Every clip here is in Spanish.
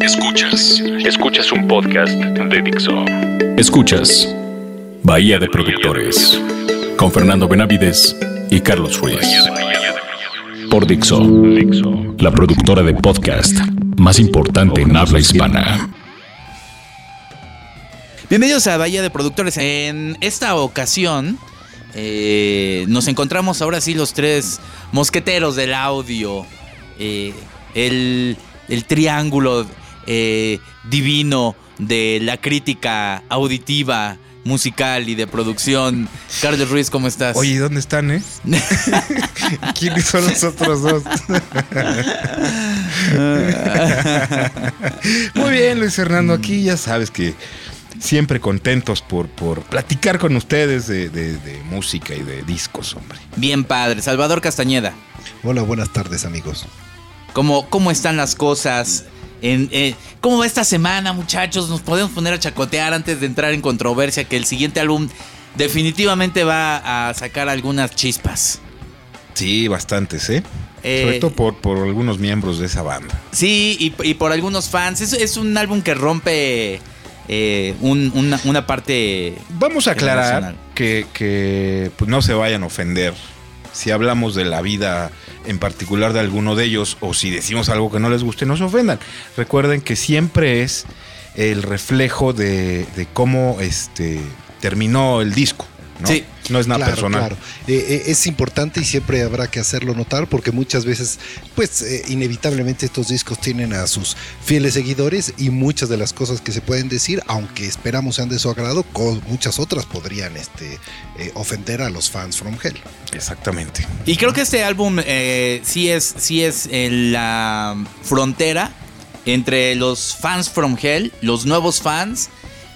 Escuchas. Escuchas un podcast de Dixo. Escuchas Bahía de Productores con Fernando Benavides y Carlos Ruiz. Por Dixo, la productora de podcast más importante en habla hispana. Bienvenidos a Bahía de Productores. En esta ocasión eh, nos encontramos ahora sí los tres mosqueteros del audio. Eh, el, el triángulo eh, divino de la crítica auditiva, musical y de producción. Carlos Ruiz, ¿cómo estás? Oye, ¿dónde están, eh? ¿Quiénes son los otros dos? Muy bien, Luis Fernando, aquí ya sabes que siempre contentos por, por platicar con ustedes de, de- de música y de discos, hombre. Bien padre. Salvador Castañeda, Hola, buenas tardes amigos. ¿cómo, cómo están las cosas? En, eh, ¿Cómo va esta semana, muchachos? Nos podemos poner a chacotear antes de entrar en controversia que el siguiente álbum definitivamente va a sacar algunas chispas. Sí, bastantes, ¿eh? Eh, Sobre todo por, por algunos miembros de esa banda. Sí, y, y por algunos fans. Es, es un álbum que rompe eh, un- una, una parte. Vamos a aclarar Emocional. que, que, pues, no se vayan a ofender si hablamos de la vida en particular de alguno de ellos o si decimos algo que no les guste, no se ofendan. Recuerden que siempre es el reflejo de, de cómo este, terminó el disco. ¿no? Sí. No es nada claro, personal. claro. Eh, eh, es importante y siempre habrá que hacerlo notar porque muchas veces, pues eh, inevitablemente estos discos tienen a sus fieles seguidores y muchas de las cosas que se pueden decir, aunque esperamos sean de su agrado, co- muchas otras podrían este, eh, ofender a los fans from Hell. Exactamente. Y creo que este álbum eh, sí es, sí es en la frontera entre los fans from Hell, los nuevos fans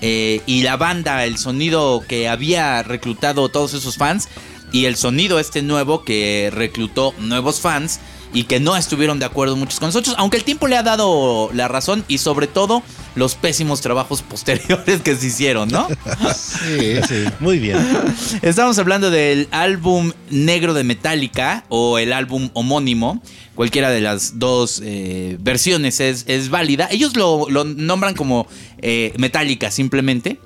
eh, y la banda, el sonido que había reclutado todos esos fans y el sonido este nuevo que reclutó nuevos fans y que no estuvieron de acuerdo muchos con nosotros, aunque el tiempo le ha dado la razón y sobre todo los pésimos trabajos posteriores que se hicieron, ¿no? Sí, sí, muy bien. Estamos hablando del álbum negro de Metallica o el álbum homónimo. Cualquiera de las dos eh, versiones es, es válida. Ellos lo, lo nombran como eh, Metallica simplemente.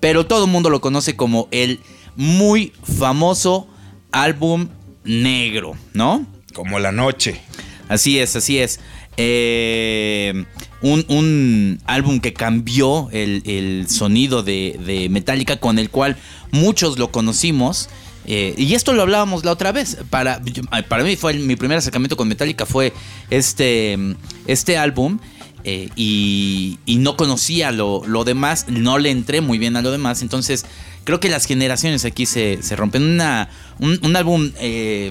Pero todo el mundo lo conoce como el muy famoso álbum negro, ¿no? Como la noche. Así es, así es. Eh, un, un álbum que cambió el, el sonido de, de Metallica, con el cual muchos lo conocimos. Eh, y esto lo hablábamos la otra vez. Para, para mí fue mi primer acercamiento con Metallica fue este, este álbum. eh, y, y no conocía lo, lo demás, no le entré muy bien a lo demás. Entonces, creo que las generaciones aquí se, se rompen. Una, un, un álbum eh,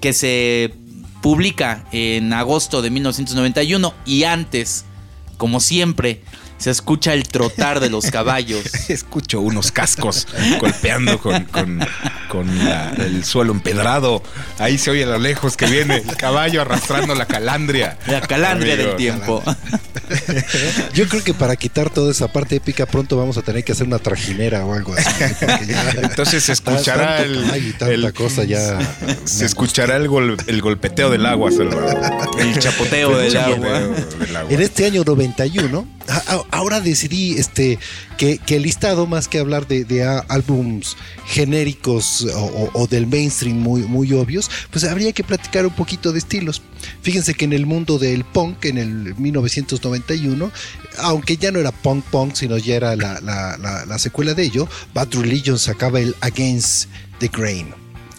que se publica en agosto de 1991 y antes, como siempre, se escucha el trotar de los caballos. Escucho unos cascos golpeando con, con- con la- el suelo empedrado. Ahí se oye a lo lejos que viene el caballo arrastrando la calandria. La calandria Amigo. del tiempo. Yo creo que para quitar toda esa parte épica pronto vamos a tener que hacer una trajinera o algo así. ya- Entonces se escuchará el, caballo y tanta el- cosa ya. se escuchará el, gol- el golpeteo del agua, Salvador. El chapoteo del agua. del agua. En este año 91, a- a- ahora decidí este, que, que el listado, más que hablar de, de álbums genéricos o, del mainstream muy, muy obvios, pues habría que platicar un poquito de estilos. Fíjense que en el mundo del punk, en el 1991, aunque ya no era punk punk, sino ya era la- la secuela de ello, Bad Religion sacaba el Against the Grain.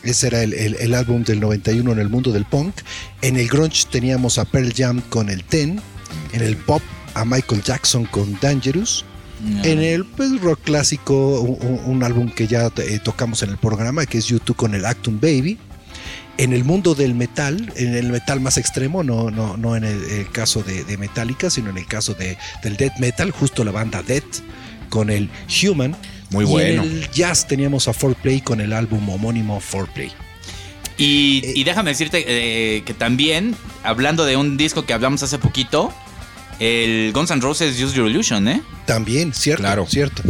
Ese era el, el- el álbum del 91 en el mundo del punk. En el grunge teníamos a Pearl Jam con el Ten. En el pop a Michael Jackson con Dangerous. En el pues, rock clásico, un, álbum que ya eh, tocamos en el programa, que es YouTube con el Actum Baby. En el mundo del metal, en el metal más extremo, no, no, no en el, el caso de, de Metallica, sino en el caso de, del death metal, justo la banda Death con el Human. Muy Y bueno. En el jazz teníamos a 4Play con el álbum homónimo 4Play. Y, y déjame decirte eh, que también, hablando de un disco que hablamos hace poquito, el Guns N' Roses Use Your Illusion, ¿eh? También, cierto, Claro. cierto.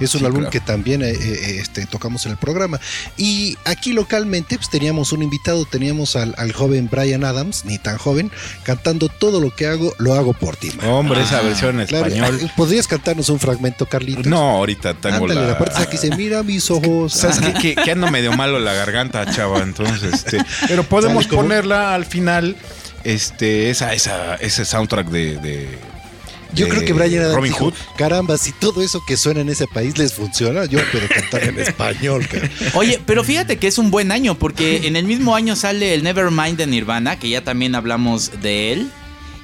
Es un Sí, álbum claro. que también eh, eh, este, tocamos en el programa. Y aquí localmente pues, teníamos un invitado, teníamos al, al joven Brian Adams, ni tan joven, cantando todo lo que hago, lo hago por ti. man". Hombre, esa versión en Claro, español. ¿Podrías cantarnos un fragmento, Carlitos? No, ahorita tengo Ándale, la... la parte que dice, mira mis ojos. ¿Sabes qué? Que, que ando medio malo la garganta, chava. Entonces, este. Pero podemos ponerla al final. Este, esa, esa, ese soundtrack de. de- Yo creo que Brian Adams Robin dijo, Hood. caramba, si todo eso que suena en ese país les funciona, yo puedo cantar en español. cara". Oye, pero fíjate que es un buen año porque en el mismo año sale el Nevermind de Nirvana, que ya también hablamos de él.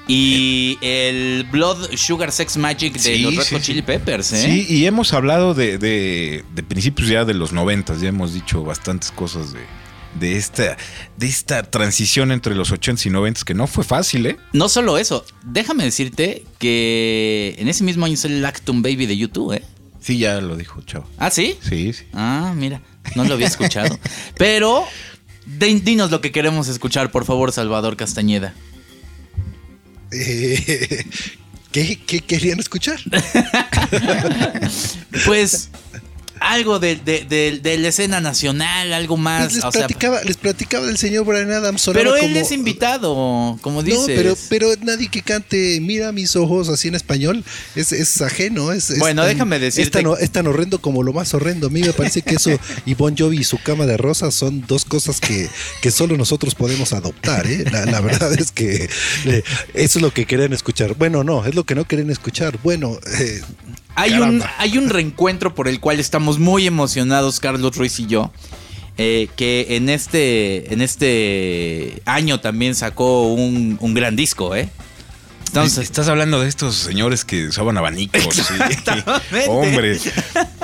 Y el Blood Sugar Sex Magic de Sí, los Red sí. Chili Peppers, ¿eh? Sí, y hemos hablado de, de, de principios ya de los noventas, ya hemos dicho bastantes cosas de, de esta, de esta transición entre los 80s y 90s que no fue fácil, ¿eh? No solo eso, déjame decirte que en ese mismo año sale el Acton Baby de YouTube, ¿eh? Sí, ya lo dijo, chavo. ¿Ah, sí? Sí, sí. Ah, mira, no lo había escuchado. Pero di- dinos lo que queremos escuchar, por favor, Salvador Castañeda. Eh, ¿qué, qué querían escuchar? Pues algo de, de- de- de la escena nacional, algo más. Pues les, o sea, platicaba, les platicaba del señor Brian Adams. pero él como- es invitado, como dices. No, pero, pero nadie que cante Mira mis ojos así en español es, es ajeno. Es, es Bueno, tan- déjame Es decirte- tan, es tan horrendo como lo más horrendo. A mí me parece que eso y Bon Jovi y su cama de rosas son dos cosas que, que solo nosotros podemos adoptar. ¿eh? La, la verdad es que eh, eso es lo que querían escuchar. Bueno, no, es lo que no quieren escuchar. Bueno, eh, Hay un, hay un reencuentro por el cual estamos muy emocionados, Carlos Ruiz y yo. eh, que en este, en este año también sacó un, un gran disco, ¿eh? Estamos- Estás hablando de estos señores que usaban abanicos. sí. Hombre,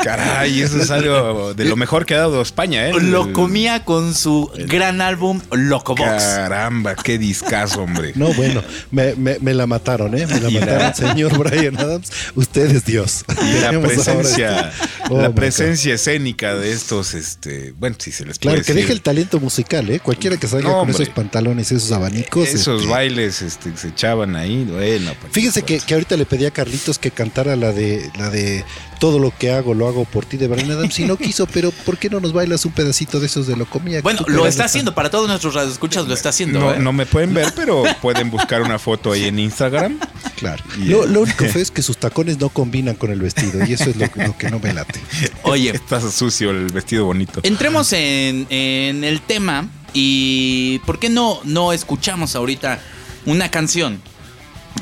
caray, eso es algo de lo mejor que ha dado España, ¿eh? lo comía con su gran álbum Locobox. Caramba, qué discazo, hombre. no, bueno, me, me- me la mataron, ¿eh? Me la mataron, señor Brian Adams. Usted es Dios. Y la presencia, este- Oh, la my presencia escénica de estos, este, bueno, si se les puede Claro, que deje el talento musical, ¿eh? Cualquiera que salga No, con hombre. esos pantalones y esos abanicos. esos este, bailes, este, que se echaban ahí, bueno. pues, Fíjense que, pues, que ahorita le pedí a Carlitos que cantara la de la de todo lo que hago lo hago por ti de Brian Adams y no quiso, pero ¿por qué no nos bailas un pedacito de esos de lo comía? Bueno, lo está haciendo, para todos nuestros radioescuchas lo está haciendo. no, ¿eh? no me pueden ver, pero pueden buscar una foto ahí en Instagram. Claro. Y, Lo, lo único feo es que sus tacones no combinan con el vestido y eso es lo, lo que no me late. Oye, Está sucio el vestido bonito. entremos en, en el tema y ¿por qué no, no escuchamos ahorita una canción?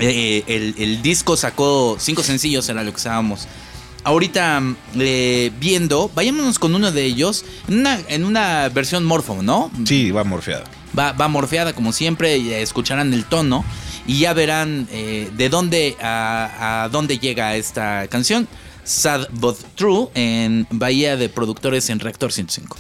Eh, el, el disco sacó cinco sencillos, era lo que estábamos ahorita eh, viendo. Vayámonos con uno de ellos en una, en una versión morfo, ¿no? Sí, va morfeada. Va, va morfeada como siempre, escucharán el tono y ya verán eh, de dónde a, a dónde llega esta canción. Sad but True en Bahía de Productores en Reactor 105.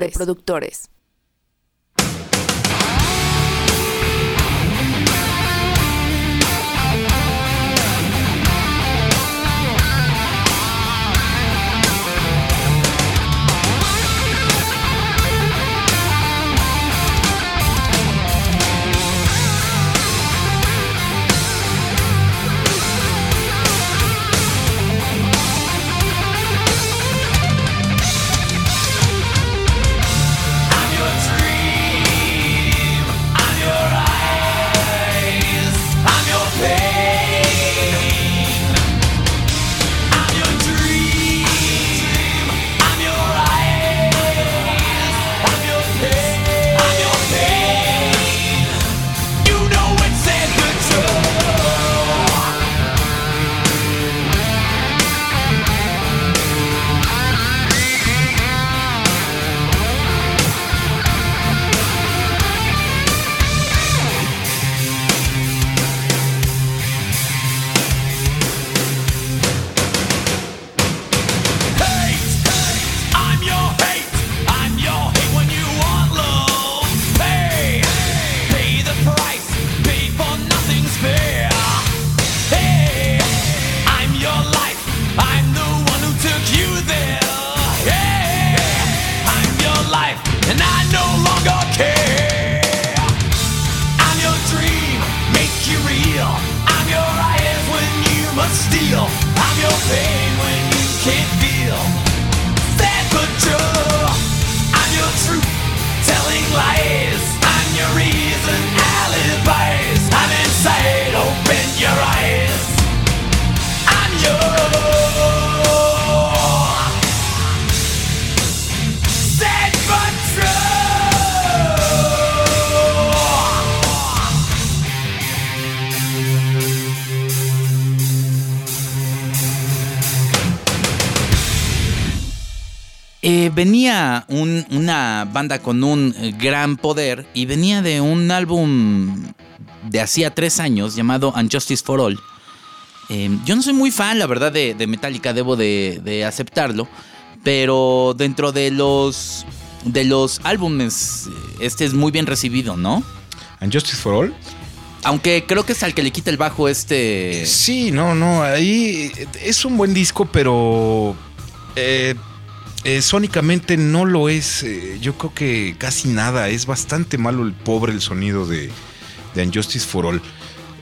De productores. Banda con un eh, gran poder y venía de un álbum de hacía tres años llamado Unjustice for All. Em, yo no soy muy fan, la verdad, de, Metallica, debo de, aceptarlo, pero dentro de los, de los álbumes, este es muy bien recibido, ¿no? Unjustice for All. Aunque creo que es al que le quita el bajo este. Sí, no, no. Ahí es un buen disco, pero. Eh, eh, sónicamente no lo es, eh, yo creo que casi nada, es bastante malo el pobre el sonido de, de Unjustice for All.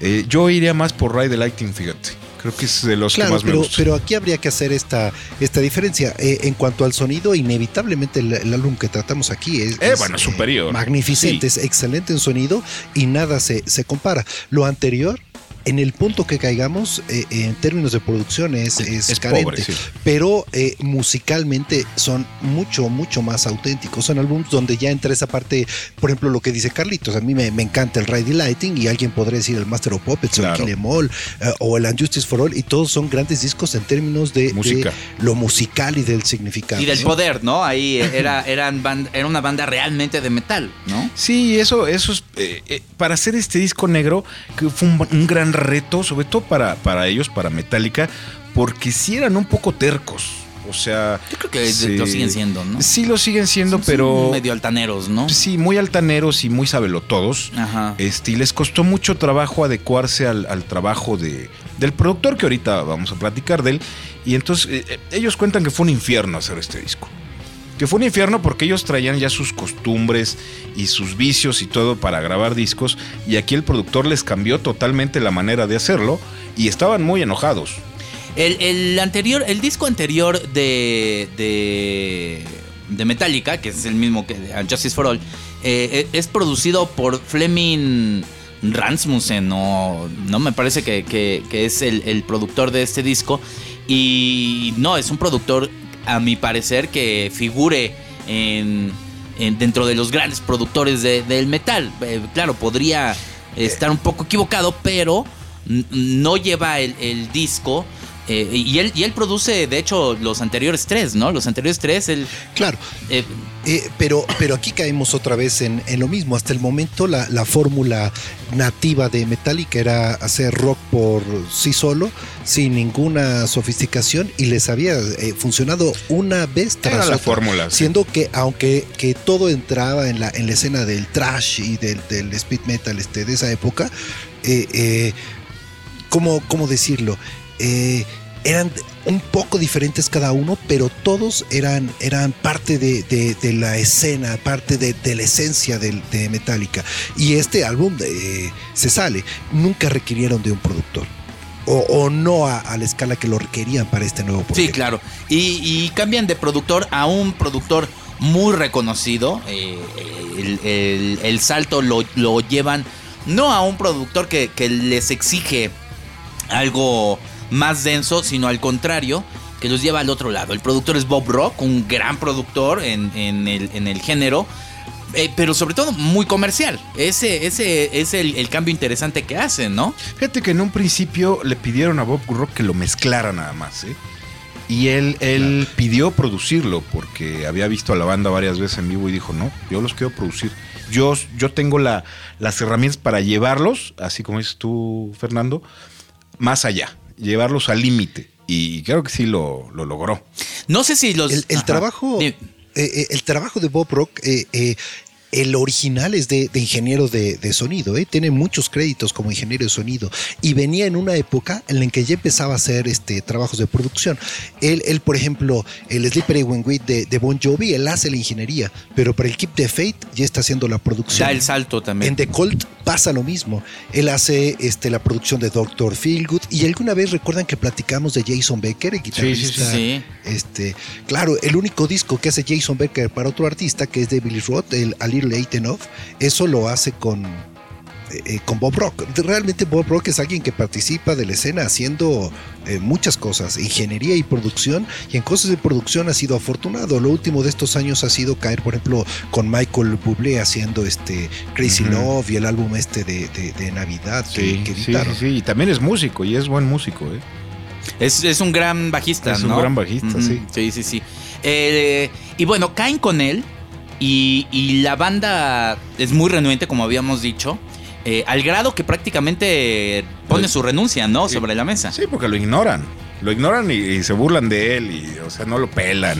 Eh, yo iría más por Ride the Lighting, fíjate. Creo que es de los que más pero, me gusta. Pero aquí habría que hacer esta, esta diferencia. en cuanto al sonido, inevitablemente el, álbum que tratamos aquí es, bueno, superior. magnificente, es excelente en sonido y nada se, se compara. Lo anterior en el punto que caigamos, eh, en términos de producción es, es, carente, pero eh, musicalmente son mucho, mucho más auténticos. Son álbumes donde ya entra esa parte, por ejemplo, lo que dice Carlitos, a mí me, encanta el Ridy Lighting y alguien podría decir el Master of Puppets o el Kill Em All, eh, o el Unjustice for All, y todos son grandes discos en términos de, lo musical y del significado. Y del poder, ¿no? Ahí era, eran era una banda realmente de metal, ¿no? Sí, eso, eso es, para hacer este disco negro, que fue un, un gran reto, sobre todo para, para ellos, para Metallica, porque si eran un poco tercos. O sea. Yo creo que lo siguen siendo, ¿no? Sí, lo siguen siendo, pero. medio altaneros, ¿no? Sí, muy altaneros y muy sabelotodos. Ajá. Este, y les costó mucho trabajo adecuarse al, trabajo de, del productor, que ahorita vamos a platicar de él. Y entonces, eh, eh, ellos cuentan que fue un infierno hacer este disco que fue un infierno porque ellos traían ya sus costumbres y sus vicios y todo para grabar discos y aquí el productor les cambió totalmente la manera de hacerlo y estaban muy enojados. El, anterior, el disco anterior de, de, Metallica, que es el mismo que Justice for All, es producido por Fleming Ransmussen, no, no me parece que, es el, el productor de este disco. Y no, es un productor a mi parecer, que figure en, dentro de los grandes productores del metal. Eh, claro, podría estar un poco equivocado, pero no lleva el, disco Eh, y, él, y él produce, de hecho, los anteriores tres, ¿no? Los anteriores tres, él... Claro. Eh, eh, pero, pero aquí caemos otra vez en, lo mismo. Hasta el momento la, fórmula nativa de Metallica era hacer rock por sí solo, sin ninguna sofisticación, y les había funcionado una vez tras era la fórmula. Siendo que, aunque que todo entraba en la, en la escena del trash y del, del speed metal este, de esa época, ¿cómo, ¿cómo decirlo? Eh, eran un poco diferentes cada uno, pero todos eran, eran parte de, la escena, parte de, la esencia de, Metallica. Y este álbum eh, se sale. Nunca requirieron de un productor. O, no a, la escala que lo requerían para este nuevo proyecto. Sí, claro. Y, cambian de productor a un productor muy reconocido. Eh, el, salto lo, llevan no a un productor que, que les exige algo más denso, sino al contrario, que los lleva al otro lado. El productor es Bob Rock, un gran productor en, el, género. Eh, pero sobre todo muy comercial. Ese, ese es el, cambio interesante que hacen, ¿no? Fíjate que en un principio le pidieron a Bob Rock que lo mezclara nada más, ¿eh? Y él, él pidió producirlo porque había visto a la banda varias veces en vivo y dijo, no, yo los quiero producir. Yo, yo tengo la, las herramientas para llevarlos, así como dices tú, Fernando, más allá llevarlos al límite. Y creo que sí lo, logró. No sé si los. El, trabajo. Eh, eh, el trabajo de Bob Rock eh, el original es de, ingeniero de, sonido, ¿eh? tiene muchos créditos como ingeniero de sonido y venía en una época en la que ya empezaba a hacer este, trabajos de producción. Él, él por ejemplo, el Slippery When de, de, Bon Jovi, él hace la ingeniería, pero para el Keep the Fate ya está haciendo la producción. Da el salto también. En The Colt pasa lo mismo. Él hace este, la producción de Doctor Feelgood y alguna vez recuerdan que platicamos de Jason Becker, el guitarrista. Sí, sí, Este, claro, el único disco que hace Jason Becker para otro artista que es de Billy Roth, el Little eso lo hace con, eh, eh, con Bob Rock. Realmente Bob Rock es alguien que participa de la escena haciendo eh, muchas cosas, ingeniería y producción, y en cosas de producción ha sido afortunado. Lo último de estos años ha sido caer, por ejemplo, con Michael Bublé haciendo este Crazy Love y el álbum este de, Navidad que, editaron. Sí, sí, y también es músico y es buen músico. Es, un gran bajista, es un gran bajista, sí. Sí, sí, sí. y bueno, caen con él y, la banda es muy renuente, como habíamos dicho. Eh, al grado que prácticamente pone su renuncia, ¿no? Sobre la mesa. Sí, porque lo ignoran. Lo ignoran y, se burlan de él, y, o sea, no lo pelan.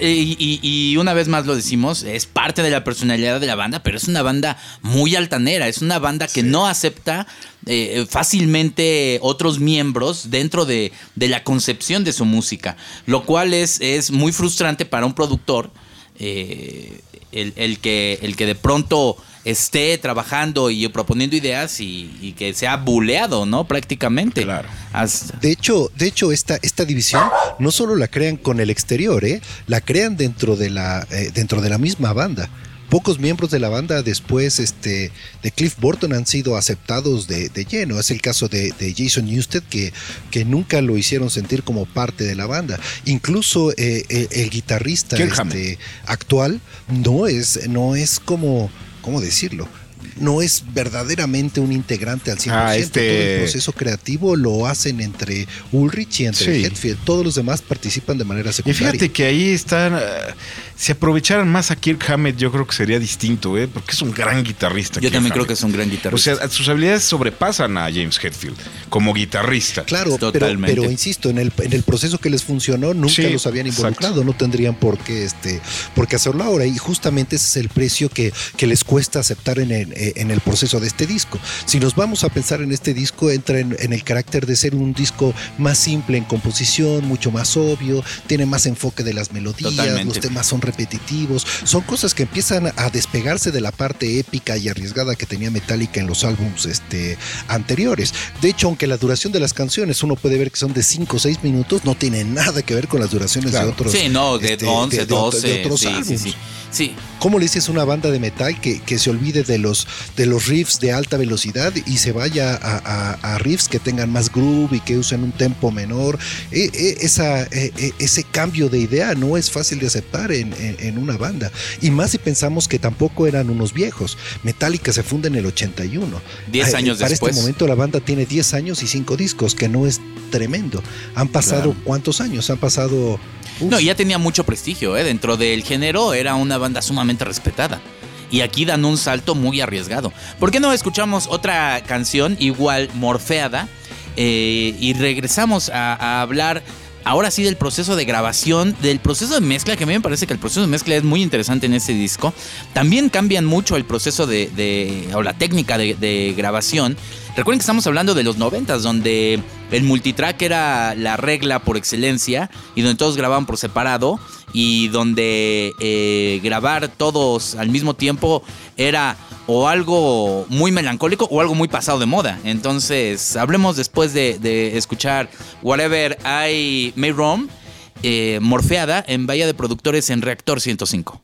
Y... y, una vez más lo decimos, es parte de la personalidad de la banda, pero es una banda muy altanera, es una banda que no acepta eh, fácilmente otros miembros dentro de, de, la concepción de su música, lo cual es, es muy frustrante para un productor eh, el, que, el que de pronto esté trabajando y proponiendo ideas y, que sea buleado, ¿no? Prácticamente. Claro. De hecho, de hecho esta, esta división no solo la crean con el exterior, ¿eh? la crean dentro de la, eh, dentro de la misma banda pocos miembros de la banda después este, de Cliff Burton han sido aceptados de, lleno. Es el caso de, Jason Newsted, que, que, nunca lo hicieron sentir como parte de la banda. Incluso eh, el, guitarrista este, actual no es, no es como, ¿cómo decirlo? no es verdaderamente un integrante al 100%. Ah, este... Todo el proceso creativo lo hacen entre Ulrich y entre Hetfield. Todos los demás participan de manera secundaria. Y fíjate que ahí están... Eh, si aprovecharan más a Kirk Hammett, yo creo que sería distinto, ¿eh? porque es un gran guitarrista. Yo también creo que es un gran guitarrista. O sea, sus habilidades sobrepasan a James Hetfield como guitarrista. Claro, pero, insisto, en el, en el proceso que les funcionó, nunca los habían involucrado, no tendrían por qué, este, por qué hacerlo ahora. Y justamente ese es el precio que, que les cuesta aceptar en el, en el proceso de este disco. Si nos vamos a pensar en este disco, entra en, en el carácter de ser un disco más simple en composición, mucho más obvio, tiene más enfoque de las melodías, los temas son repetitivos, son cosas que empiezan a despegarse de la parte épica y arriesgada que tenía Metallica en los álbums este, anteriores. De hecho, aunque la duración de las canciones uno puede ver que son de 5 o 6 minutos, no tiene nada que ver con las duraciones de otros. Sí, no, de 11, este, 12, de, otros álbumes. sí, sí. ¿Cómo le dices una banda de metal que, que, se olvide de los, de los riffs de alta velocidad y se vaya a, riffs que tengan más groove y que usen un tempo menor? E, e, esa, e, ese cambio de idea no es fácil de aceptar en, en, una banda. Y más si pensamos que tampoco eran unos viejos. Metallica se funda en el 81. Diez años Para este momento la banda tiene 10 años y 5 discos, que no es tremendo. Han pasado cuántos años? Han pasado no, ya tenía mucho prestigio, ¿eh? Dentro del género era una banda sumamente respetada. Y aquí dan un salto muy arriesgado. ¿Por qué no escuchamos otra canción igual morfeada? Eh, y regresamos a, hablar ahora sí del proceso de grabación, del proceso de mezcla, que a mí me parece que el proceso de mezcla es muy interesante en este disco. También cambian mucho el proceso de, o la técnica de, de grabación. Recuerden que estamos hablando de los noventas, donde el multitrack era la regla por excelencia y donde todos grababan por separado y donde eh, grabar todos al mismo tiempo era o algo muy melancólico o algo muy pasado de moda. Entonces, hablemos después de, escuchar Whatever I May Roam, eh, morfeada en Bahía de Productores en Reactor 105.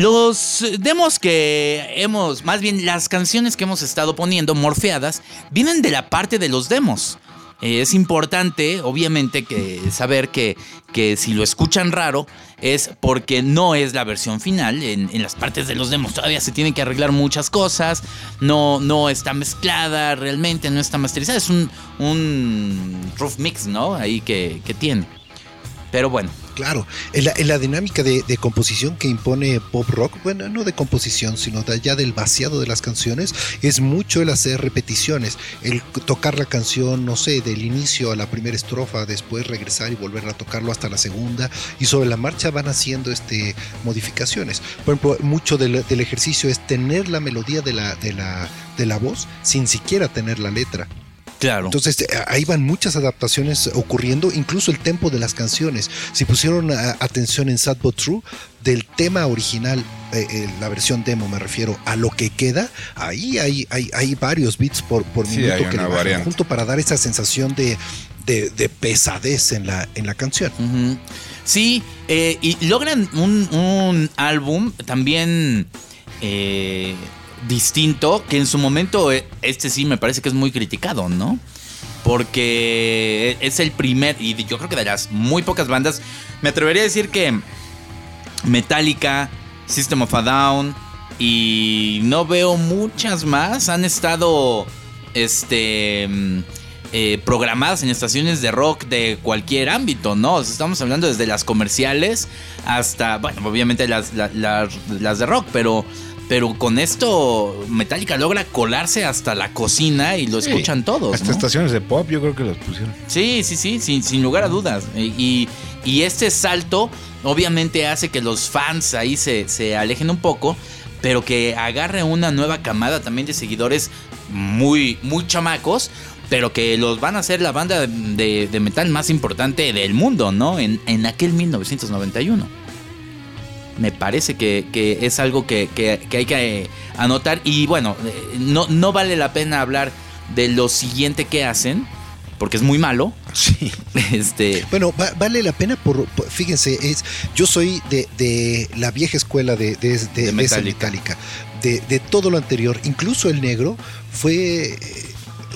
Los demos que hemos, más bien las canciones que hemos estado poniendo morfeadas, vienen de la parte de los demos. Eh, es importante, obviamente, saber que, que si lo escuchan raro es porque no es la versión final. En, las partes de los demos todavía se tienen que arreglar muchas cosas. No, no está mezclada realmente, no está masterizada. Es un, un rough mix, ¿no? Ahí que, que tiene. Pero bueno, Claro, la, dinámica de, composición que impone pop rock, bueno, no de composición, sino de ya del vaciado de las canciones, es mucho el hacer repeticiones, el tocar la canción, no sé, del inicio a la primera estrofa, después regresar y volver a tocarlo hasta la segunda, y sobre la marcha van haciendo este, modificaciones. Por ejemplo, mucho del, ejercicio es tener la melodía de la voz sin siquiera tener la letra. Claro. Entonces eh, ahí van muchas adaptaciones ocurriendo, incluso el tempo de las canciones. Si pusieron atención en Sad But True, del tema original, eh, eh, la versión demo me refiero, a lo que queda, ahí hay, hay, hay varios beats por, por minuto que le bajan junto para dar esa sensación de, de, pesadez en la, en la canción. Sí, y logran un, un álbum también distinto, que en su momento eh, este sí me parece que es muy criticado, ¿no? Porque es el primer, y yo creo que de las muy pocas bandas, me atrevería a decir que Metallica, System of a Down, y no veo muchas más, han estado este, mm, eh, programadas en estaciones de rock de cualquier ámbito, ¿no? estamos hablando desde las comerciales hasta, bueno, obviamente las, las de rock, pero pero con esto Metallica logra colarse hasta la cocina y lo escuchan todos. Hasta estaciones de pop yo creo que los pusieron. Sí, sí, sí, sin, sin lugar a dudas. Y, y, este salto obviamente hace que los fans ahí se, se alejen un poco, pero que agarre una nueva camada también de seguidores muy, muy chamacos pero que los van a ser la banda de, de, metal más importante del mundo, ¿no? En, en aquel 1991 me parece que, es algo que, hay que eh, anotar. Y bueno, eh, no, no vale la pena hablar de lo siguiente que hacen, porque es muy malo. Sí. Este. Bueno, vale la pena por, fíjense, es, yo soy de, la vieja escuela de, de, de, Metallica. De, todo lo anterior, incluso el negro, fue eh,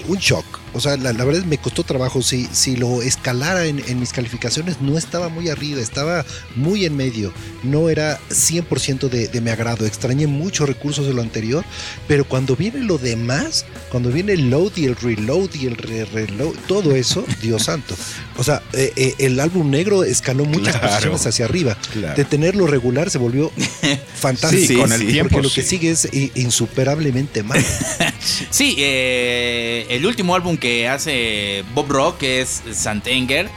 un shock o sea, la, verdad me costó trabajo. Si, si lo escalara en, mis calificaciones, no estaba muy arriba, estaba muy en medio. No era 100% de, de mi agrado. Extrañé muchos recursos de lo anterior, pero cuando viene lo demás, cuando viene el load y el reload y el reload, todo eso, Dios santo. O sea, eh, eh, el álbum negro escaló muchas posiciones hacia arriba. De tenerlo regular se volvió fantástico. Sí, con el tiempo. Porque lo que sigue es insuperablemente mal. sí, eh, el último álbum que hace Bob Rock, que es Santenger,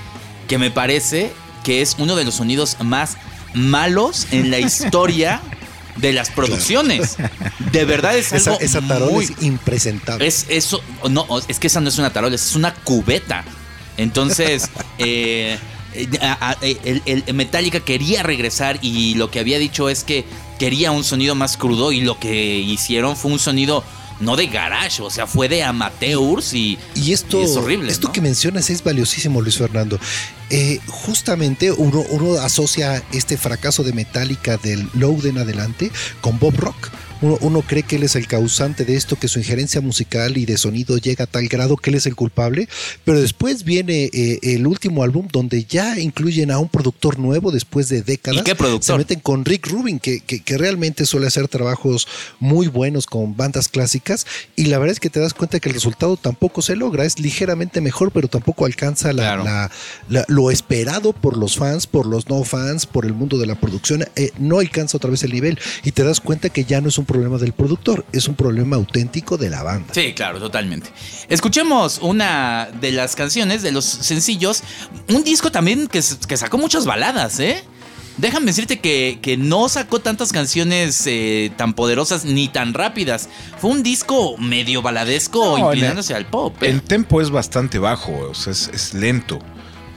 que me parece que es uno de los sonidos más malos en la historia de las producciones. De verdad es algo esa, tarola es impresentable. Es eso, no, es que esa no es una tarola, es una cubeta. Entonces, eh, el, el, Metallica quería regresar y lo que había dicho es que quería un sonido más crudo y lo que hicieron fue un sonido no de garage, o sea, fue de amateurs y, y esto, es horrible. Esto que mencionas es valiosísimo, Luis Fernando. Eh, justamente uno, uno asocia este fracaso de Metallica del Load en adelante con Bob Rock uno, cree que él es el causante de esto, que su injerencia musical y de sonido llega a tal grado que él es el culpable, pero después viene eh, el último álbum donde ya incluyen a un productor nuevo después de décadas. ¿Y qué productor? Se meten con Rick Rubin, que, que, realmente suele hacer trabajos muy buenos con bandas clásicas, y la verdad es que te das cuenta que el resultado tampoco se logra, es ligeramente mejor, pero tampoco alcanza la, lo esperado por los fans, por los no fans, por el mundo de la producción, eh, no alcanza otra vez el nivel, y te das cuenta que ya no es un problema del productor, es un problema auténtico de la banda. Sí, claro, totalmente. Escuchemos una de las canciones, de los sencillos, un disco también que, que sacó muchas baladas, ¿eh? Déjame decirte que, que, no sacó tantas canciones eh, tan poderosas ni tan rápidas. Fue un disco medio baladesco inclinándose al pop. ¿eh? El tempo es bastante bajo, o sea, es, lento.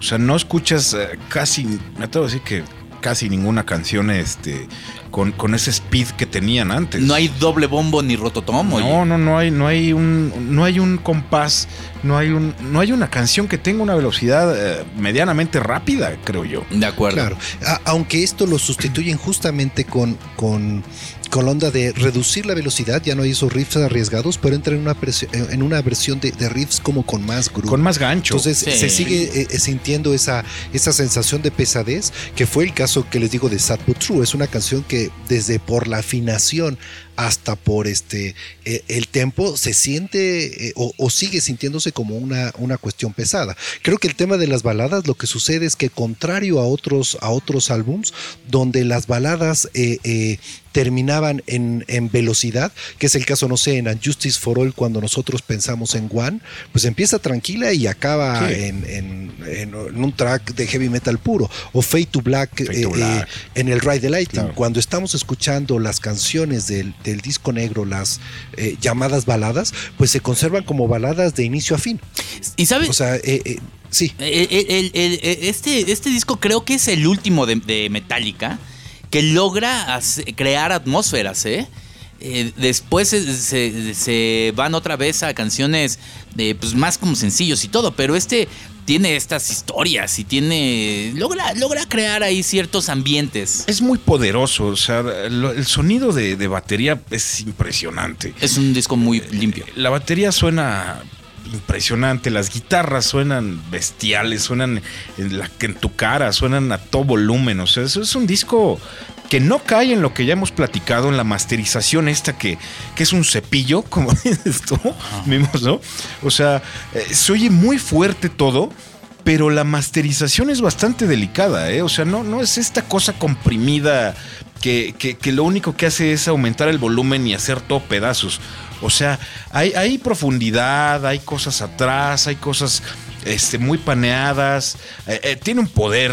O sea, no escuchas eh, casi, me atrevo a decir que casi ninguna canción este, con, con ese speed que tenían antes. No hay doble bombo ni rototom. oye. No, no, no hay, no hay un, no hay un compás, no hay un, no hay una canción que tenga una velocidad eh, medianamente rápida, creo yo. De acuerdo. Claro, A- aunque esto lo sustituyen justamente con, con, con la onda de reducir la velocidad, ya no hay esos riffs arriesgados, pero entra en una, en una versión de, de riffs como con más groove. Con más gancho. Entonces Sí. se sigue eh, sintiendo esa, esa sensación de pesadez, que fue el caso que les digo de Sad But True. Es una canción que desde por la afinación hasta por este eh, el tempo se siente eh, o, o sigue sintiéndose como una, una cuestión pesada. Creo que el tema de las baladas lo que sucede es que contrario a otros, a otros álbums, donde las baladas eh, terminaban en, en velocidad, que es el caso, no sé, en Unjustice for All, cuando nosotros pensamos en One, pues empieza tranquila y acaba Sí. en, en- un track de heavy metal puro, o Fade to Black, Fade to Black. en el Ride the Lightning. Claro. Cuando estamos escuchando las canciones del, del disco negro, las eh, llamadas baladas, pues se conservan como baladas de inicio a fin. Y sabes, O sea, eh, eh, sí. El- el- el- el- este, este disco creo que es el último de, de Metallica que logra crear atmósferas, ¿eh? Eh, después se, se- se van otra vez a canciones de, pues, más como sencillos y todo, pero este tiene estas historias y tiene. logra, logra crear ahí ciertos ambientes. Es muy poderoso, o sea, lo- el sonido de, de batería es impresionante. Es un disco muy limpio. La batería suena impresionante, las guitarras suenan bestiales, suenan en, la, en tu cara, suenan a todo volumen, o sea, eso es un disco que no cae en lo que ya hemos platicado en la masterización esta que, que es un cepillo, como dices tú, mismos, ¿no? O sea, eh, se oye muy fuerte todo, pero la masterización es bastante delicada, ¿eh? O sea, no, no es esta cosa comprimida que, que- que lo único que hace es aumentar el volumen y hacer todo pedazos. O sea, hay, hay profundidad, hay cosas atrás, hay cosas este, muy paneadas. eh, eh, tiene un poder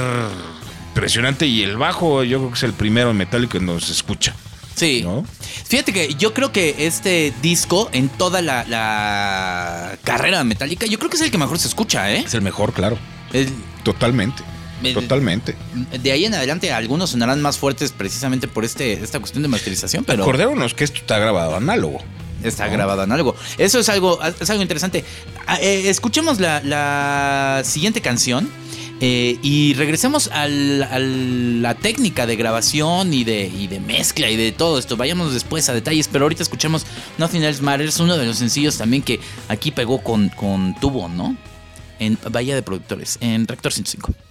impresionante y el bajo yo creo que es el primero en metálico que nos escucha. Sí. ¿No? Fíjate que yo creo que este disco, en toda la, la carrera metálica, yo creo que es el que mejor se escucha, ¿eh? Es el mejor, claro. El- Totalmente. el- Totalmente. de ahí en adelante, algunos sonarán más fuertes precisamente por este, esta cuestión de masterización, pero Acordémonos que esto está grabado análogo. está grabado en algo. Eso es algo, es algo interesante. Ah, eh, escuchemos la, la siguiente canción. Eh, y regresemos a la técnica de grabación y de, mezcla y de todo esto. Vayamos después a detalles, pero ahorita escuchemos Nothing Else Matters, uno de los sencillos también que aquí pegó con, con tubo, ¿no? En Bahía de Productores, en Rector 105.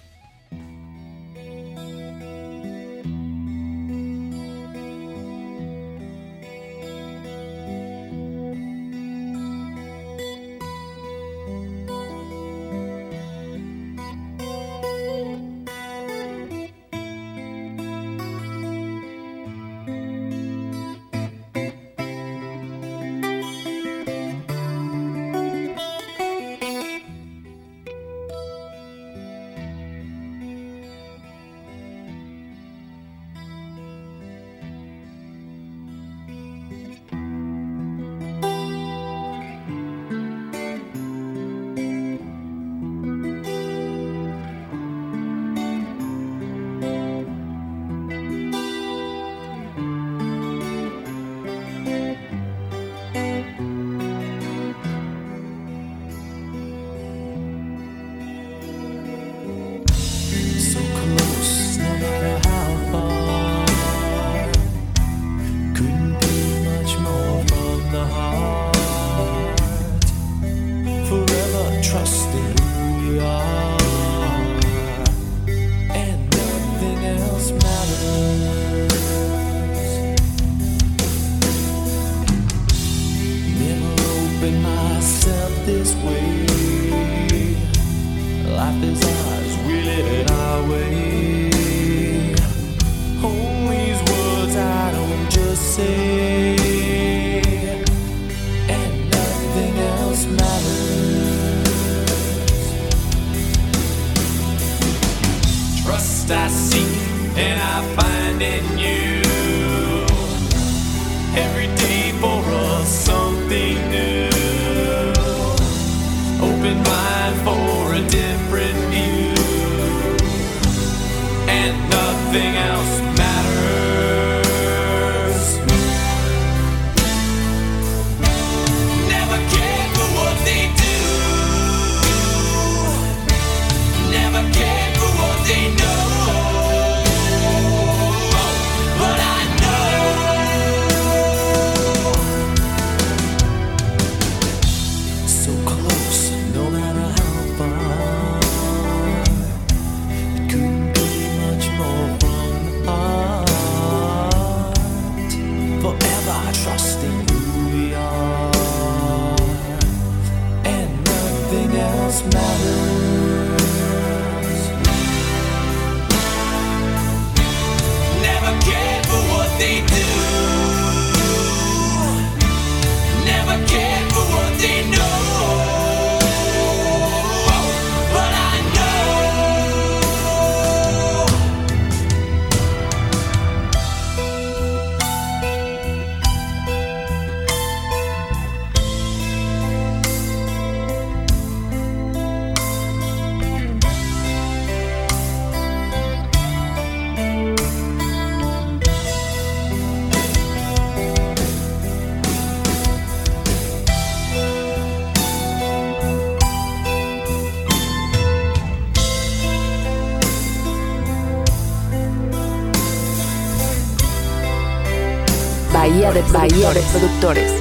Productores.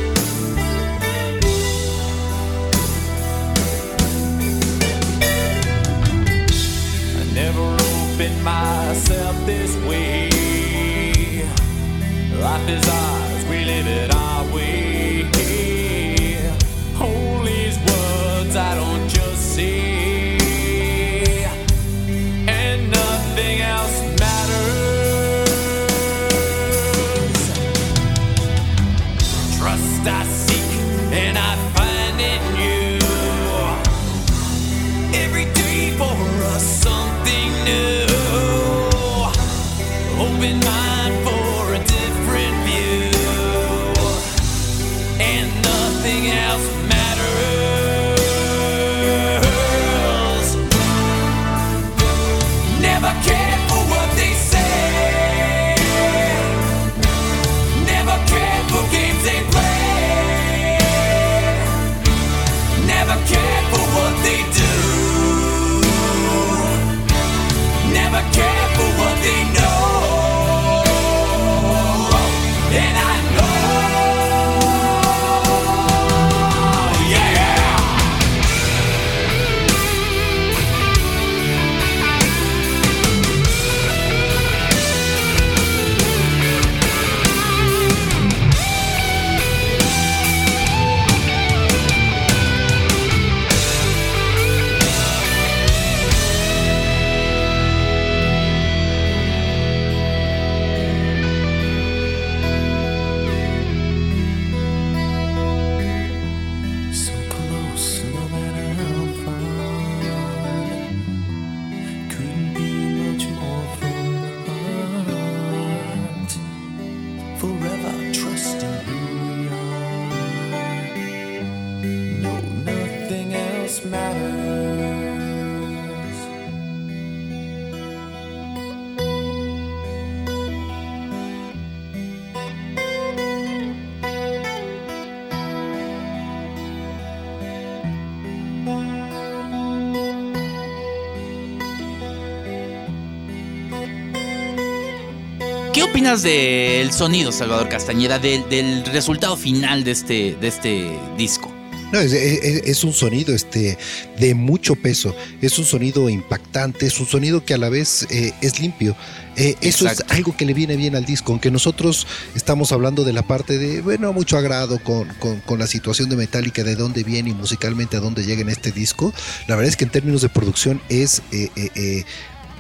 Opinas del sonido, Salvador Castañeda, del, del resultado final de este, de este disco? No, es, es- es un sonido este, de mucho peso, es un sonido impactante, es un sonido que a la vez eh, es limpio. Eh, eso es algo que le viene bien al disco, aunque nosotros estamos hablando de la parte de, bueno, mucho agrado con, con- con la situación de Metallica, de dónde viene y musicalmente a dónde llega en este disco. La verdad es que en términos de producción es... eh,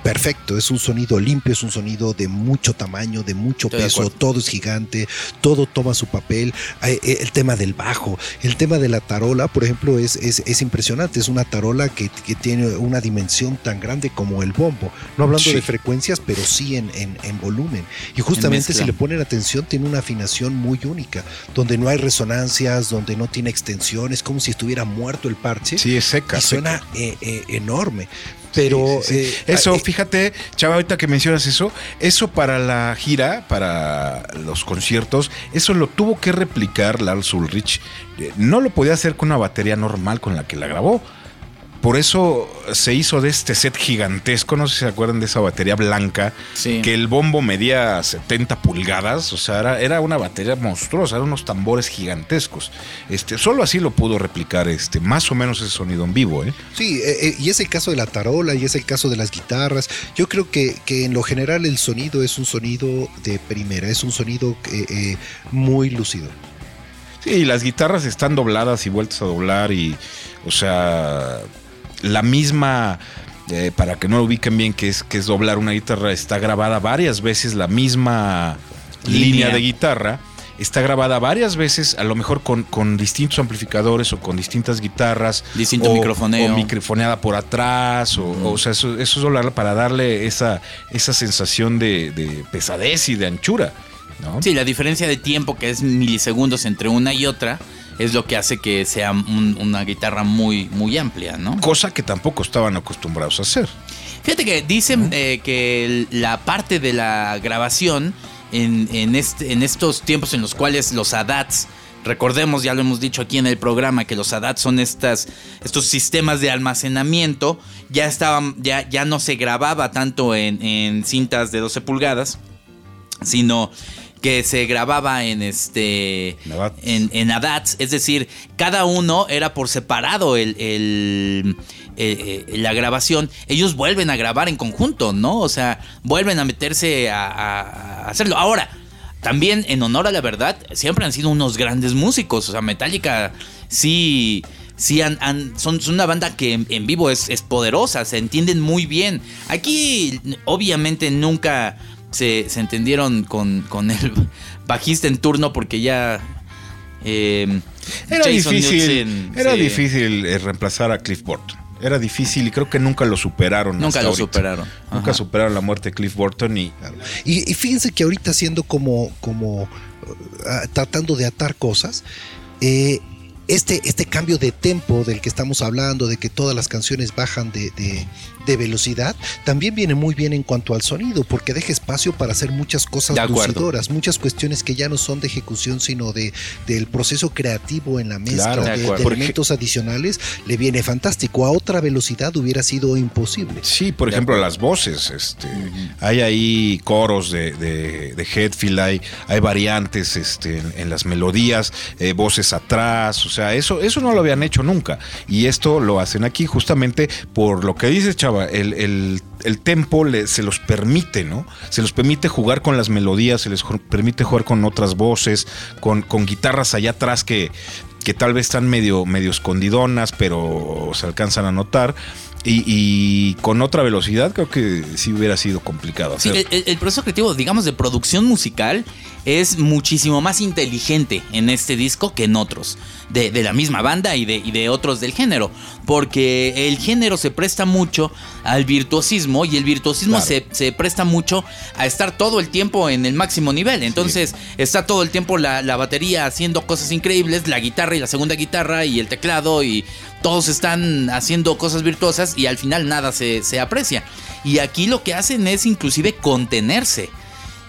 Perfecto, es un sonido limpio, es un sonido de mucho tamaño, de mucho Estoy peso, todo es gigante, todo toma su papel. Eh, El tema del bajo, el tema de la tarola, por ejemplo, es, es, es impresionante. Es una tarola que, que tiene una dimensión tan grande como el bombo. No hablando Sí. de frecuencias, pero sí en, en- en volumen. Y justamente si le ponen atención, tiene una afinación muy única, donde no hay resonancias, donde no tiene extensiones, como si estuviera muerto el parche. Sí, es seca. y suena eh, eh, enorme. Pero Sí, sí, sí. eh, eso, eh, fíjate, Chava, ahorita que mencionas eso, eso para la gira, para los conciertos, eso lo tuvo que replicar Lars Ulrich. Eh, No lo podía hacer con una batería normal con la que la grabó. Por eso se hizo de este set gigantesco, no sé si se acuerdan de esa batería blanca, Sí. que el bombo medía 70 pulgadas, o sea, era, era una batería monstruosa, eran unos tambores gigantescos. Este, solo así lo pudo replicar este, más o menos ese sonido en vivo, ¿eh? Sí, eh, eh, y es el caso de la tarola y es el caso de las guitarras. Yo creo que, que en lo general el sonido es un sonido de primera, es un sonido eh, eh, muy lúcido. Sí, las guitarras están dobladas y vueltas a doblar y, o sea, la misma, eh, para que no lo ubiquen bien, que es, que es doblar una guitarra, está grabada varias veces la misma línea, Línea. de guitarra. Está grabada varias veces, a lo mejor con, con distintos amplificadores o con distintas guitarras. Distinto o, microfoneo. O microfoneada por atrás. O, o sea, eso, eso es doblarla para darle esa, esa sensación de, de pesadez y de anchura. ¿no? Sí, la diferencia de tiempo que es milisegundos entre una y otra es lo que hace que sea un- una guitarra muy, muy amplia, ¿no? Cosa que tampoco estaban acostumbrados a hacer. Fíjate que dicen eh, que la parte de la grabación en, en este- en estos tiempos en los cuales los ADATs, recordemos, ya lo hemos dicho aquí en el programa, que los ADATs son estas, estos sistemas de almacenamiento, ya estaban, ya, ya no se grababa tanto en, en cintas de 12 pulgadas, sino que se grababa en este en, en Adats, es decir, cada uno era por separado el, el- eh, eh, la grabación. Ellos vuelven a grabar en conjunto, ¿no? O sea, vuelven a meterse a, a- a hacerlo. Ahora, también en honor a la verdad, siempre han sido unos grandes músicos. O sea, Metallica sí, sí han, han- son, son una banda que en, en vivo es, es poderosa, se entienden muy bien. Aquí, obviamente, nunca se, se entendieron con, con el bajista en turno porque ya. eh, Era Jason difícil, Newton, era sí, difícil eh, reemplazar a Cliff Burton. Era difícil y creo que nunca lo superaron. Nunca hasta lo ahorita. superaron. Nunca Ajá. superaron la muerte de Cliff Burton y. Y, y fíjense que ahorita siendo como, como uh, ah, tratando de atar cosas, eh, este, este cambio de tempo del que estamos hablando, de que todas las canciones bajan de, de- de velocidad, también viene muy bien en cuanto al sonido, porque deja espacio para hacer muchas cosas lucidoras, muchas cuestiones que ya no son de ejecución, sino de, del proceso creativo en la mezcla, Claro, de elementos adicionales, le viene fantástico. A otra velocidad hubiera sido imposible. Sí, por ejemplo, las voces. Este, Hay ahí coros de, de, Hetfield, hay, hay variantes este, en, en las melodías, eh, voces atrás. O sea, eso, eso no lo habían hecho nunca. Y esto lo hacen aquí justamente por lo que dices, El, el, el tempo se los permite, ¿no? Se los permite jugar con las melodías, se les permite jugar con otras voces, con, con guitarras allá atrás que que tal vez están medio, medio escondidonas, pero se alcanzan a notar. Y, y con otra velocidad creo que sí hubiera sido complicado hacer. el, el- el proceso creativo, digamos, de producción musical es muchísimo más inteligente en este disco que en otros, de, de la misma banda y de, y de otros del género, porque el género se presta mucho al virtuosismo y el virtuosismo Claro. se, se presta mucho a estar todo el tiempo en el máximo nivel. Entonces está todo el tiempo la, la batería haciendo cosas increíbles, la guitarra y la segunda guitarra y el teclado y todos están haciendo cosas virtuosas y al final nada se, se aprecia. Y aquí lo que hacen es inclusive contenerse.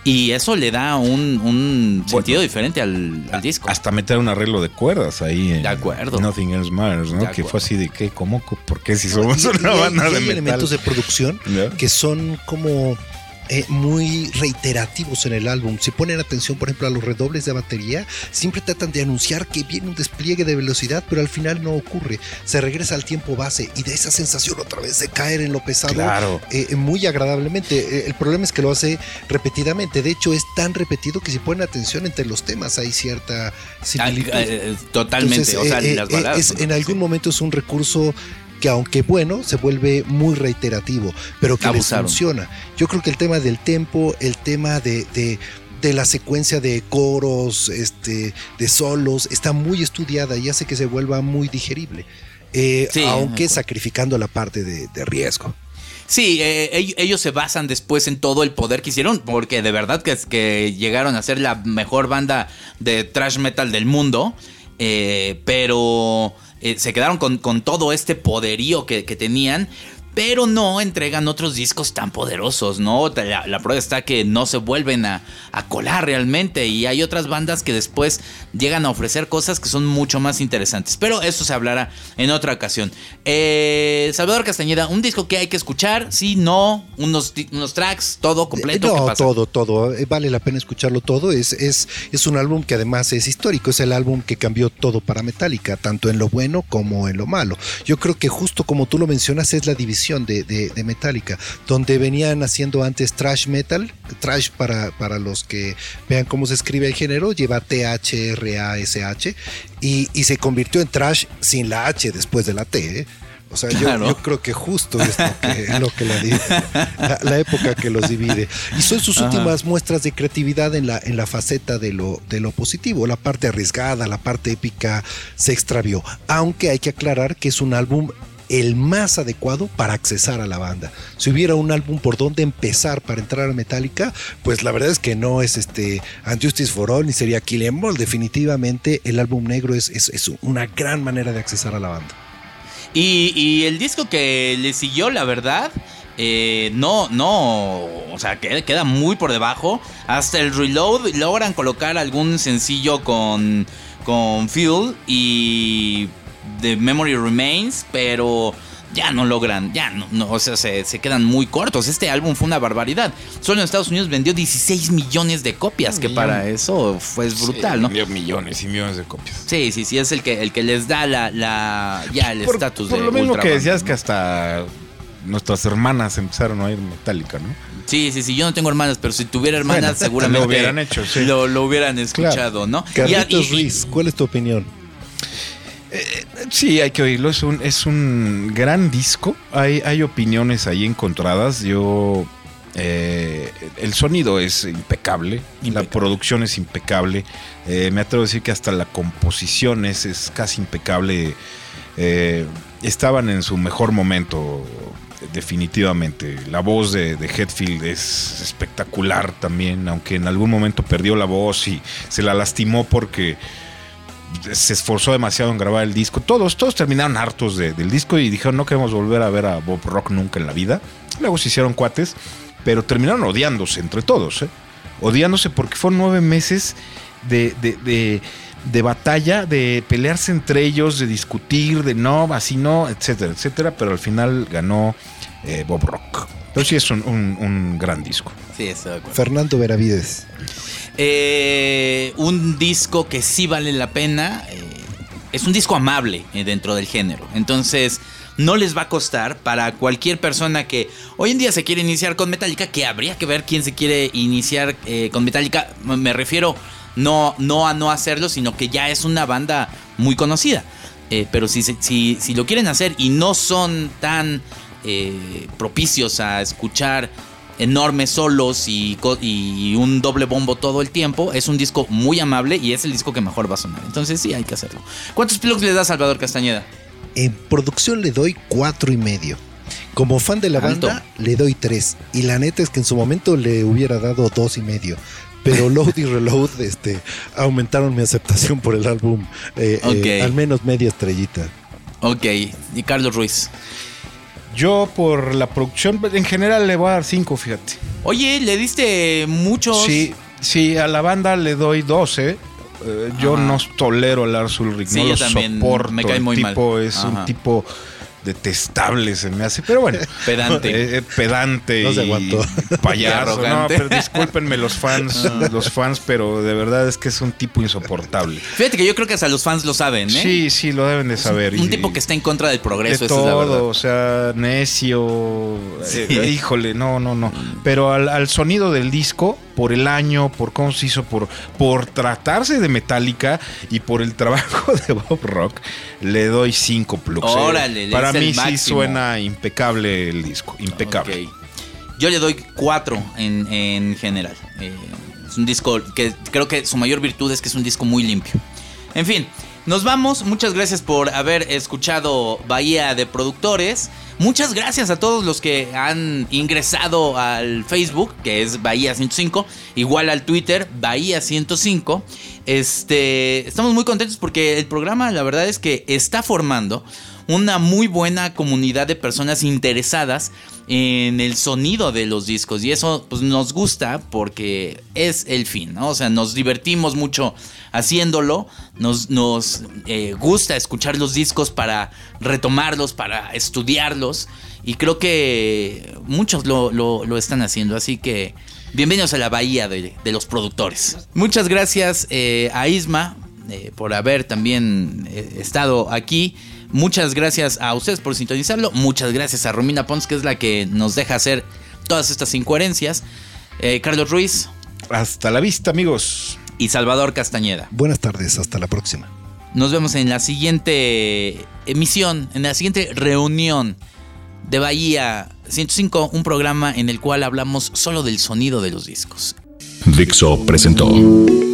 Y eso le da un, un sentido diferente al, al disco. Hasta meter un arreglo de cuerdas ahí. En De acuerdo. Nothing Else Matters, ¿no? De que acuerdo. fue así de qué, cómo, por qué si somos Y- una hay- banda y de hay metal. elementos de producción ¿Ya? que son como eh, muy reiterativos en el álbum. Si ponen atención, por ejemplo, a los redobles de batería, siempre tratan de anunciar que viene un despliegue de velocidad, pero al final no ocurre. Se regresa al tiempo base y de esa sensación otra vez de caer en lo pesado Claro. eh, muy agradablemente. Eh, el problema es que lo hace repetidamente. De hecho, es tan repetido que si ponen atención entre los temas hay cierta Ah, similitud. eh, totalmente. Entonces, o sea, eh, las eh, baladas es- en algún sí. momento es un recurso que aunque bueno, se vuelve muy reiterativo, pero que les funciona. Yo creo que el tema del tempo, el tema de, de- de la secuencia de coros, este, de solos, está muy estudiada y hace que se vuelva muy digerible. Eh, Sí, aunque acuerdo. sacrificando la parte de, de riesgo. Sí, eh, ell- ellos se basan después en todo el poder que hicieron, porque de verdad que, es que llegaron a ser la mejor banda de thrash metal del mundo, eh, pero eh, se quedaron con, con todo este poderío que, que tenían. Pero no entregan otros discos tan poderosos, ¿no? La, la prueba está que no se vuelven a, a colar realmente. Y hay otras bandas que después llegan a ofrecer cosas que son mucho más interesantes. Pero eso se hablará en otra ocasión. Eh, Salvador Castañeda, un disco que hay que escuchar, sí, no, unos, unos tracks, todo completo. ¿qué No, pasa? todo, todo. Eh, Vale la pena escucharlo todo. Es, es, es un álbum que además es histórico. Es el álbum que cambió todo para Metallica, tanto en lo bueno como en lo malo. Yo creo que justo como tú lo mencionas, es la división de, de- de Metallica, donde venían haciendo antes trash metal. Trash para, para los que vean cómo se escribe el género, lleva T-H-R-A-S-H y, y se convirtió en trash sin la H después de la T. ¿eh? O sea, yo- Claro. yo, creo que justo es lo que, lo que la, la- la época que los divide. Y son sus Ajá. últimas muestras de creatividad en la, en la faceta de lo, de lo positivo. La parte arriesgada, la parte épica se extravió. Aunque hay que aclarar que es un álbum el más adecuado para accesar a la banda. Si hubiera un álbum por donde empezar para entrar a Metallica, pues la verdad es que no es este And Justice for All ni sería Kill Em. Definitivamente el álbum negro es, es, una gran manera de accesar a la banda. Y, el disco que le siguió, la verdad, eh, no, no, o sea, que- queda muy por debajo. Hasta el reload logran colocar algún sencillo con, con Fuel y The Memory Remains, pero ya no logran, ya no, no, o sea, se, se quedan muy cortos. Este álbum fue una barbaridad. Solo en Estados Unidos vendió 16 millones de copias, que para eso fue brutal, Sí, ¿no? vendió millones y millones de copias. Sí, sí, sí, es el que, el que les da la, la ya el Por, estatus por de lo mismo que decías ¿no? que hasta nuestras hermanas empezaron a oír Metallica, ¿no? Sí, sí, sí, yo no tengo hermanas, pero si tuviera hermanas Bueno, seguramente lo hubieran hecho, sí. lo, lo hubieran escuchado, ¿no? Y Carlitos y- Ruiz, ¿cuál es tu opinión? Sí, hay que oírlo. Es un, es un gran disco. Hay, hay opiniones ahí encontradas. Yo. eh, el sonido es impecable. La Impecable. producción es impecable. Eh, me atrevo a decir que hasta la composición es, es casi impecable. Eh, estaban en su mejor momento. Definitivamente. La voz de, de Hetfield es espectacular también. Aunque en algún momento perdió la voz y se la lastimó porque se esforzó demasiado en grabar el disco. Todos, todos terminaron hartos de- del disco y dijeron no queremos volver a ver a Bob Rock nunca en la vida. Luego se hicieron cuates, pero terminaron odiándose entre todos. ¿eh? Odiándose porque fueron nueve meses de, de- de- de batalla, de pelearse entre ellos, de discutir, de no, así no, etcétera, etcétera. Pero al final ganó eh, Bob Rock. Entonces sí es un, un- un gran disco. Sí, estoy de acuerdo. Fernando Veravides. Eh, un disco que sí vale la pena. eh, es un disco amable eh, dentro del género. Entonces, no les va a costar para cualquier persona que hoy en día se quiere iniciar con Metallica, que habría que ver quién se quiere iniciar eh, con Metallica. Me refiero no, no a no hacerlo, sino que ya es una banda muy conocida. Pero si, si, si lo quieren hacer y no son tan propicios a escuchar enormes solos y, un doble bombo todo el tiempo, es un disco muy amable y es el disco que mejor va a sonar. Entonces sí, hay que hacerlo. ¿Cuántos plugs le da Salvador Castañeda? En producción le doy cuatro y medio. Como fan de la Alto. banda, le doy tres. Y la neta es que en su momento le hubiera dado dos y medio. Pero Load y Reload este, aumentaron mi aceptación por el álbum. eh, eh, al menos media estrellita. Ok, y Carlos Ruiz. Yo por la producción, en general le voy a dar cinco, fíjate. Oye, le diste muchos... Sí, sí, a la banda le doy 12. Eh, yo Ajá. no tolero a Lars Ulrich, Sí, no yo lo también soporto. me cae el muy mal. tipo es un Ajá. tipo detestable, se me hace. Pero bueno, Pedante. eh, eh, pedante No se y payaso. no, pero discúlpenme los fans, los fans, pero de verdad es que es un tipo insoportable. Fíjate que yo creo que hasta los fans lo saben, ¿eh? Sí, sí, lo deben de saber. Un y- tipo que está en contra del de progreso, esa es la verdad. todo, o sea, necio. Sí. eh, híjole, no, no, no. Pero al, al sonido del disco, por el año, por cómo se hizo, por, por tratarse de Metallica y por el trabajo de Bob Rock, le doy cinco plugs. Órale, le Para mí sí suena impecable el disco, impecable. Ok. Yo le doy cuatro en, en general. Eh, es un disco que creo que su mayor virtud es que es un disco muy limpio. En fin, nos vamos. Muchas gracias por haber escuchado Bahía de Productores. Muchas gracias a todos los que han ingresado al Facebook, que es Bahía 105, igual al Twitter, Bahía 105. Este, estamos muy contentos porque el programa, la verdad es que está formando una muy buena comunidad de personas interesadas en el sonido de los discos y eso pues nos gusta porque es el fin, ¿no? O sea, nos divertimos mucho haciéndolo, nos, nos eh, gusta escuchar los discos para retomarlos, para estudiarlos y creo que muchos lo, lo- lo están haciendo, así que bienvenidos a la bahía de, de los productores. Muchas gracias eh, a Isma eh, por haber también estado aquí. Muchas gracias a ustedes por sintonizarlo. Muchas gracias a Romina Pons, que es la que nos deja hacer todas estas incoherencias. Eh, Carlos Ruiz Hasta la vista, amigos. y Salvador Castañeda. Buenas tardes, hasta la próxima. Nos vemos en la siguiente emisión, en la siguiente reunión de Bahía 105, un programa en el cual hablamos solo del sonido de los discos. Dixo presentó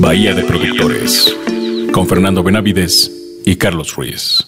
Bahía de Productores con Fernando Benavides y Carlos Ruiz.